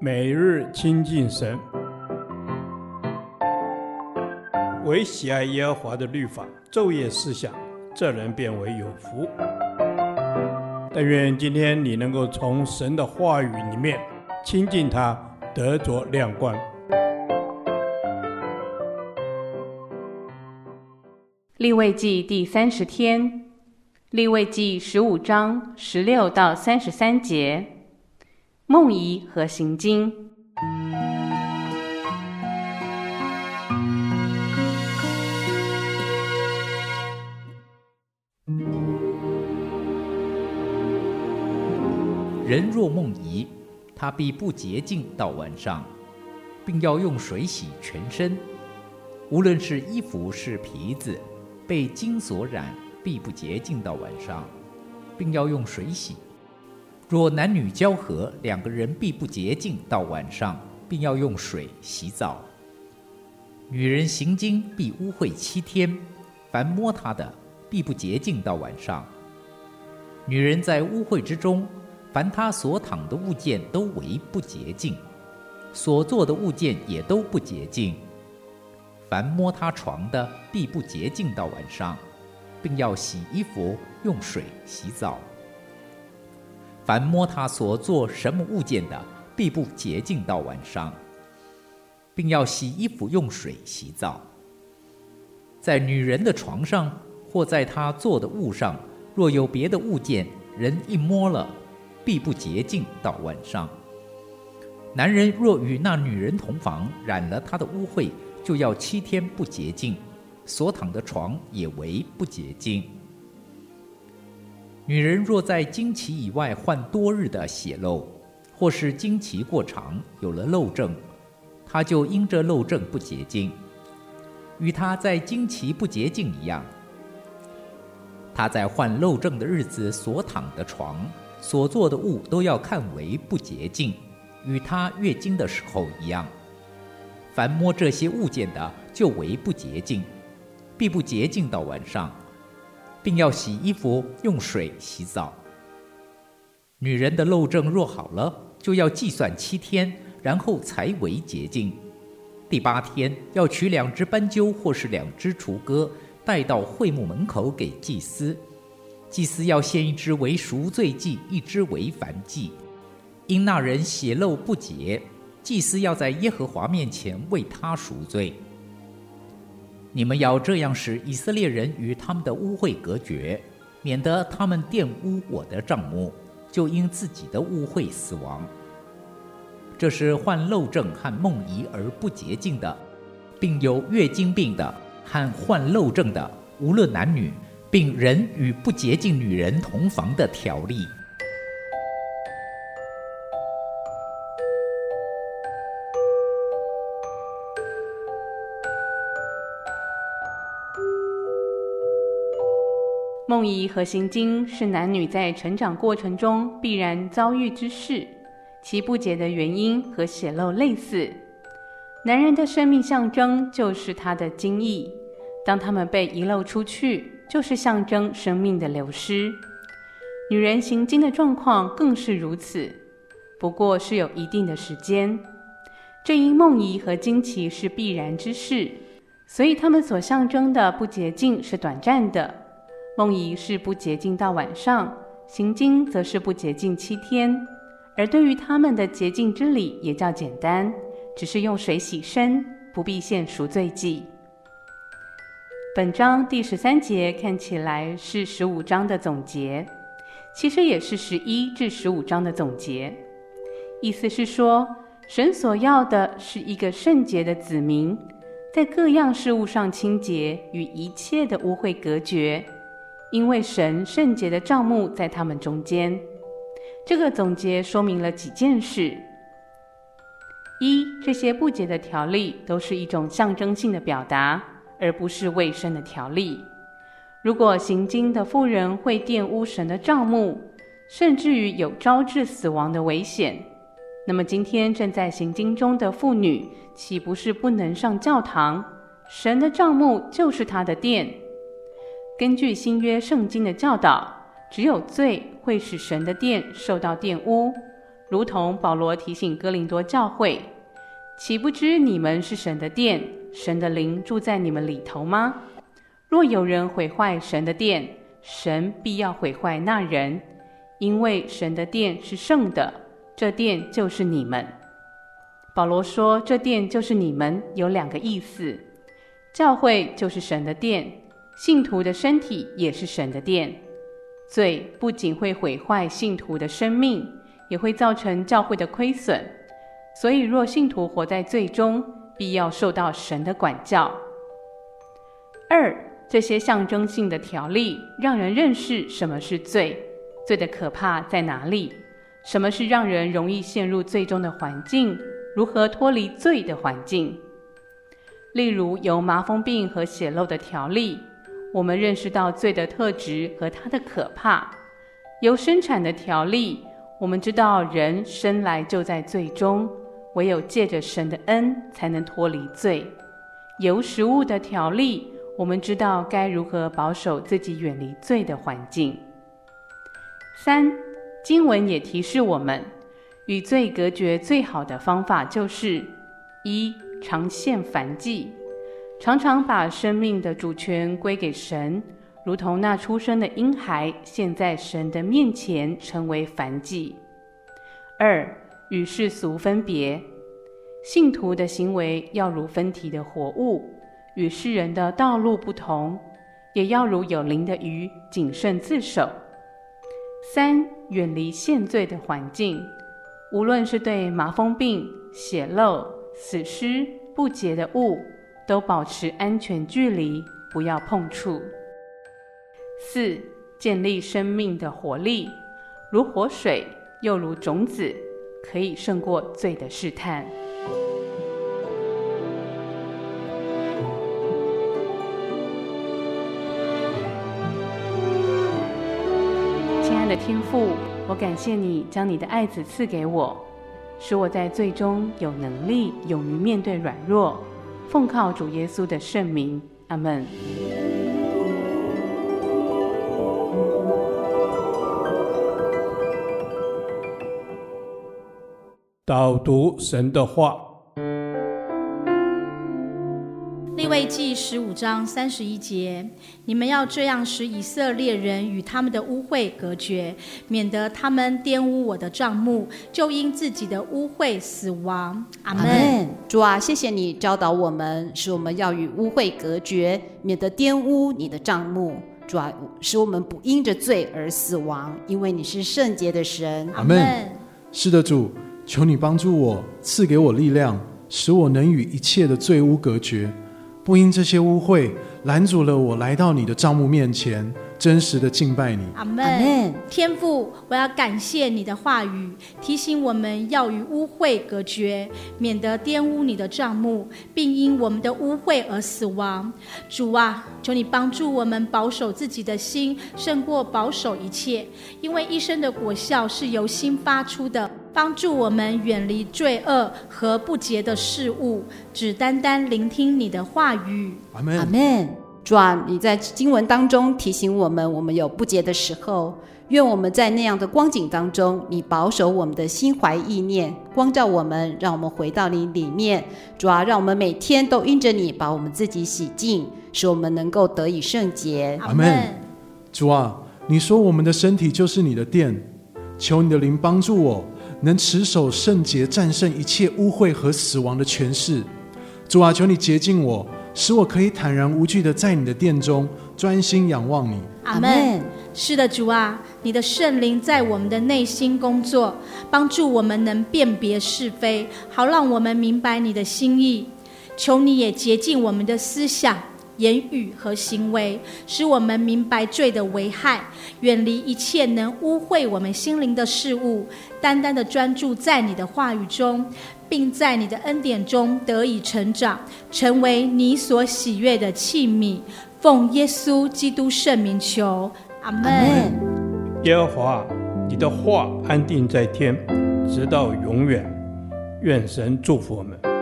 每日亲近神，唯喜爱耶和华的律法，昼夜思想，这人便为有福。但愿今天你能够从神的话语里面亲近他，得着亮光。立位记第三十天，立位记十五章十六到三十三节。梦遗和行经，人若梦遗，他必不洁净到晚上，并要用水洗全身，无论是衣服是皮子，被金所染，必不洁净到晚上，并要用水洗。若男女交合，两个人必不洁净到晚上，并要用水洗澡。女人行经必污秽七天，凡摸她的，必不洁净到晚上。女人在污秽之中，凡她所躺的物件都为不洁净，所坐的物件也都不洁净。凡摸她床的，必不洁净到晚上，并要洗衣服，用水洗澡。凡摸他所做什么物件的，必不洁净到晚上，并要洗衣服，用水洗澡。在女人的床上或在她坐的物上，若有别的物件，人一摸了，必不洁净到晚上。男人若与那女人同房，染了她的污秽，就要七天不洁净，所躺的床也为不洁净。女人若在经期以外患多日的血漏，或是经期过长有了漏症，她就因这漏症不洁净，与她在经期不洁净一样。她在患漏症的日子所躺的床、所做的物都要看为不洁净，与她月经的时候一样。凡摸这些物件的，就为不洁净，必不洁净到晚上。并要洗衣服，用水洗澡。女人的漏症若好了，就要计算七天，然后才为洁净。第八天要取两只斑鸠或是两只雏鸽，带到会幕门口给祭司。祭司要献一只为赎罪祭，一只为燔祭。因那人血漏不洁，祭司要在耶和华面前为他赎罪。你们要这样使以色列人与他们的污秽隔绝，免得他们玷污我的帐幕，就因自己的污秽死亡。这是患漏症和梦遗而不洁净的，并有月经病的和患漏症的，无论男女，并人与不洁净女人同房的条例。梦遗和行经是男女在成长过程中必然遭遇之事，其不洁的原因和血漏类似。男人的生命象征就是他的精液，当他们被遗漏出去，就是象征生命的流失。女人行经的状况更是如此，不过是有一定的时间。正因梦遗和经期是必然之事，所以他们所象征的不洁净是短暂的。梦遗是不洁净到晚上，行经则是不洁净七天。而对于他们的洁净之礼也较简单，只是用水洗身，不必献赎罪祭。本章第十三节看起来是十五章的总结，其实也是十一至十五章的总结。意思是说，神所要的是一个圣洁的子民，在各样事物上清洁，与一切的污秽隔绝。因为神圣洁的帐幕在他们中间，这个总结说明了几件事：一，这些不洁的条例都是一种象征性的表达，而不是卫生的条例。如果行经的妇人会玷污神的帐幕，甚至于有招致死亡的危险，那么今天正在行经中的妇女，岂不是不能上教堂？神的帐幕就是她的殿。根据新约圣经的教导，只有罪会使神的殿受到玷污。如同保罗提醒哥林多教会：“岂不知你们是神的殿，神的灵住在你们里头吗？若有人毁坏神的殿，神必要毁坏那人，因为神的殿是圣的，这殿就是你们。”保罗说：“这殿就是你们，有两个意思。教会就是神的殿，信徒的身体也是神的殿。罪不仅会毁坏信徒的生命，也会造成教会的亏损。所以，若信徒活在罪中，必要受到神的管教。二，这些象征性的条例，让人认识什么是罪，罪的可怕在哪里，什么是让人容易陷入罪中的环境，如何脱离罪的环境。例如，有麻风病和血漏的条例，我们认识到罪的特质和它的可怕；由生产的条例，我们知道人生来就在罪中，唯有借着神的恩才能脱离罪；由食物的条例，我们知道该如何保守自己远离罪的环境。三，经文也提示我们，与罪隔绝最好的方法就是一。常献燔祭，常常把生命的主权归给神，如同那出生的婴孩现在神的面前，成为凡祭。二，与世俗分别，信徒的行为要如分体的活物，与世人的道路不同，也要如有灵的鱼，谨慎自守。三，远离献罪的环境，无论是对麻风病、血漏。死尸、不洁的物，都保持安全距离，不要碰触。四、建立生命的活力，如活水，又如种子，可以胜过罪的试探。亲爱的天父，我感谢你将你的爱子赐给我。使我在罪中有能力，勇于面对软弱，奉靠主耶稣的圣名，阿门。导读神的话。利未记十五章三十一节，你们要这样使以色列人与他们的污秽隔绝，免得他们玷污我的帐幕，就因自己的污秽死亡。阿门。主啊，谢谢你教导我们，使我们要与污秽隔绝，免得玷污你的帐幕。主啊，使我们不因着罪而死亡，因为你是圣洁的神。阿门。是的，主，求你帮助我，赐给我力量，使我能与一切的罪污隔绝。不因这些污秽拦阻了我来到你的帐幕面前，真实的敬拜你。阿门。天父，我要感谢你的话语，提醒我们要与污秽隔绝，免得玷污你的帐幕，并因我们的污秽而死亡。主啊，求你帮助我们保守自己的心，胜过保守一切，因为一生的果效是由心发出的。帮助我们远离罪恶和不洁的事物，只单单聆听你的话语。阿门。阿门。主啊，你在经文当中提醒我们，我们有不洁的时候，愿我们在那样的光景当中，你保守我们的心怀意念，光照我们，让我们回到你里面。主啊，让我们每天都因着你把我们自己洗净，使我们能够得以圣洁。阿门。主啊，你说我们的身体就是你的殿，求你的灵帮助我。能持守圣洁，战胜一切污秽和死亡的权势。主啊，求你洁净我，使我可以坦然无惧的在你的殿中专心仰望你。阿门。是的，主啊，你的圣灵在我们的内心工作，帮助我们能辨别是非，好让我们明白你的心意。求你也洁净我们的思想。言语和行为，使我们明白罪的危害，远离一切能污秽我们心灵的事物，单单的专注在你的话语中，并在你的恩典中得以成长，成为你所喜悦的器皿。奉耶稣基督圣名求，阿门。耶和华，你的话安定在天，直到永远。愿神祝福我们。